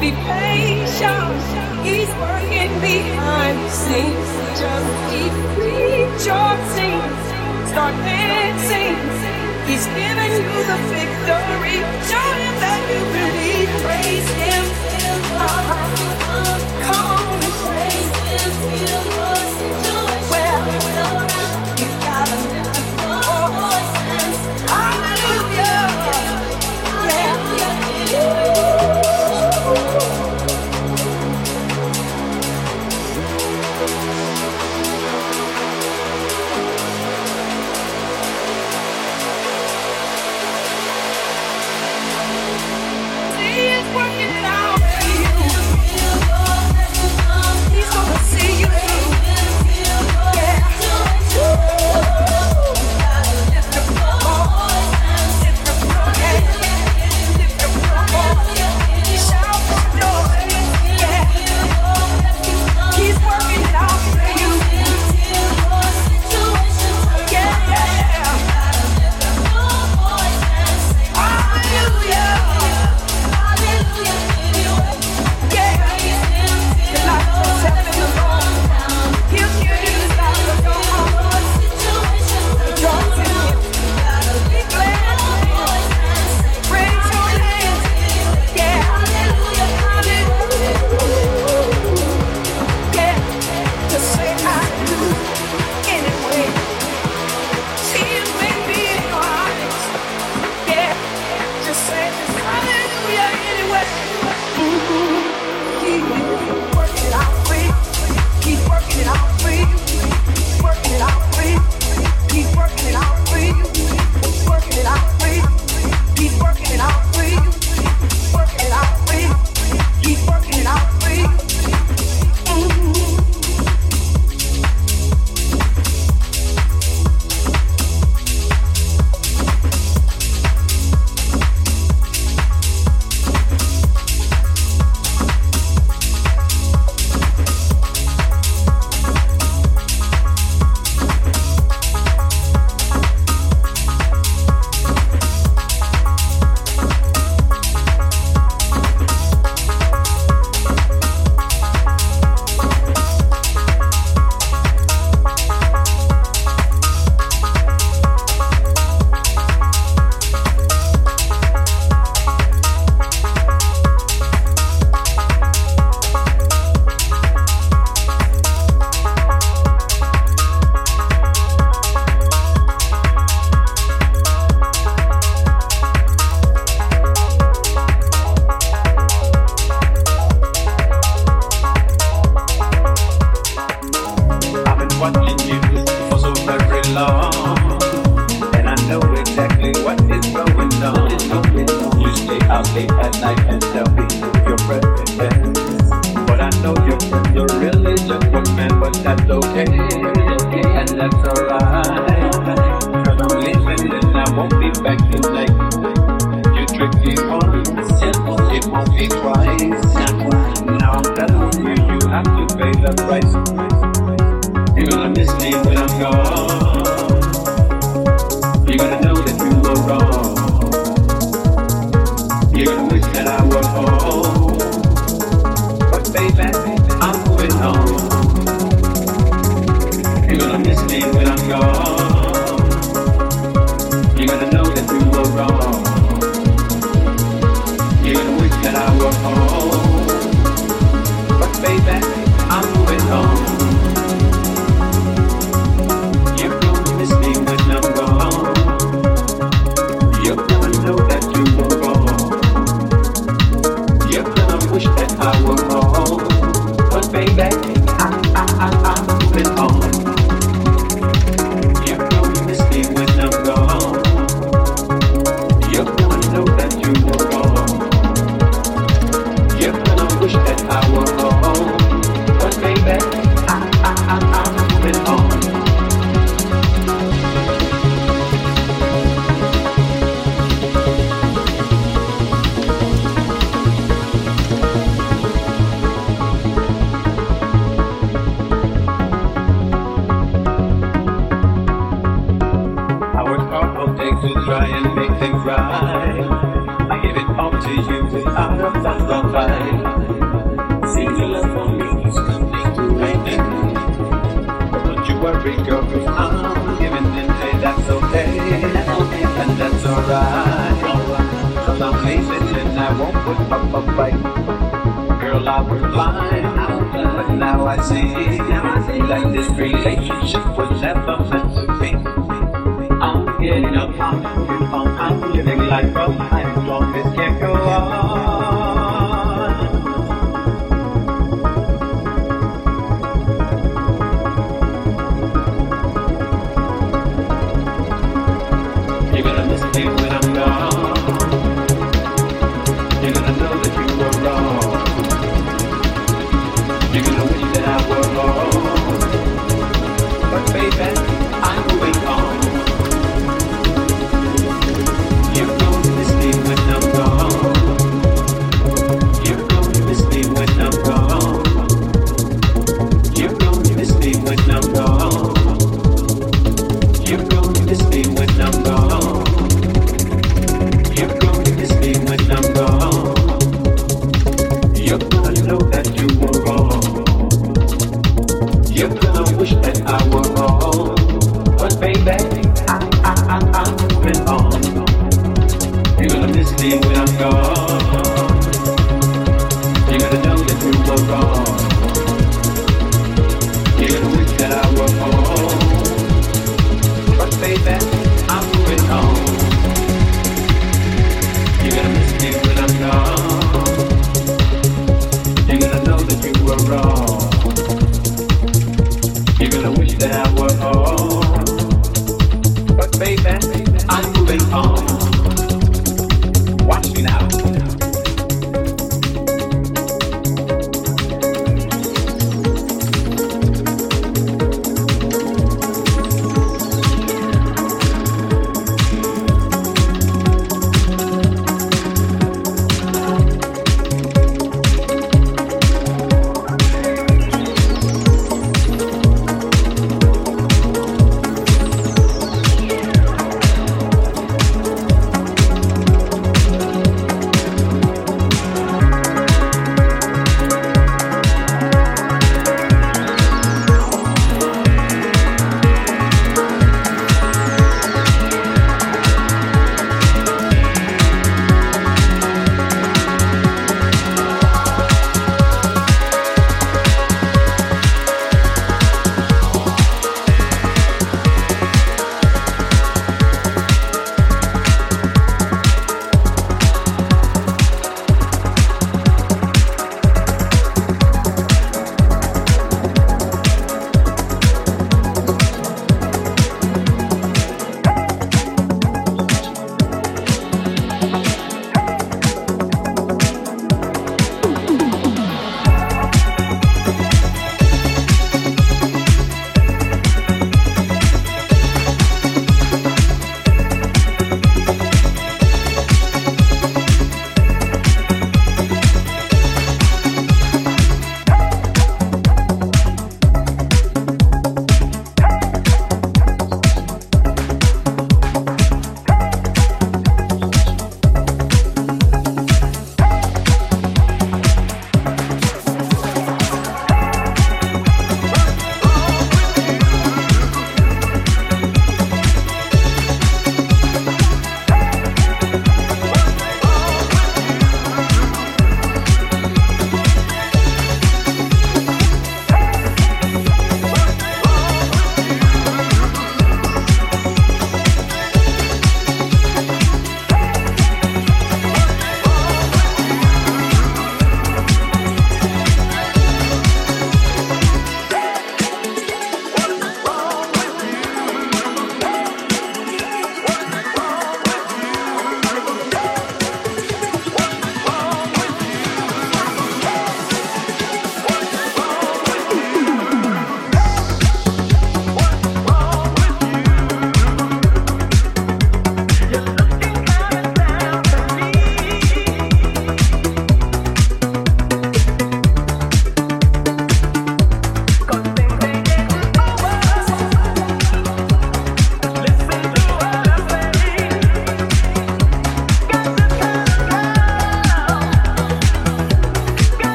Be patient. He's working behind the scenes. Just keep rejoicing. Start dancing. He's giving you the victory. Show him that you believe. Praise him. Come on and praise him. Well,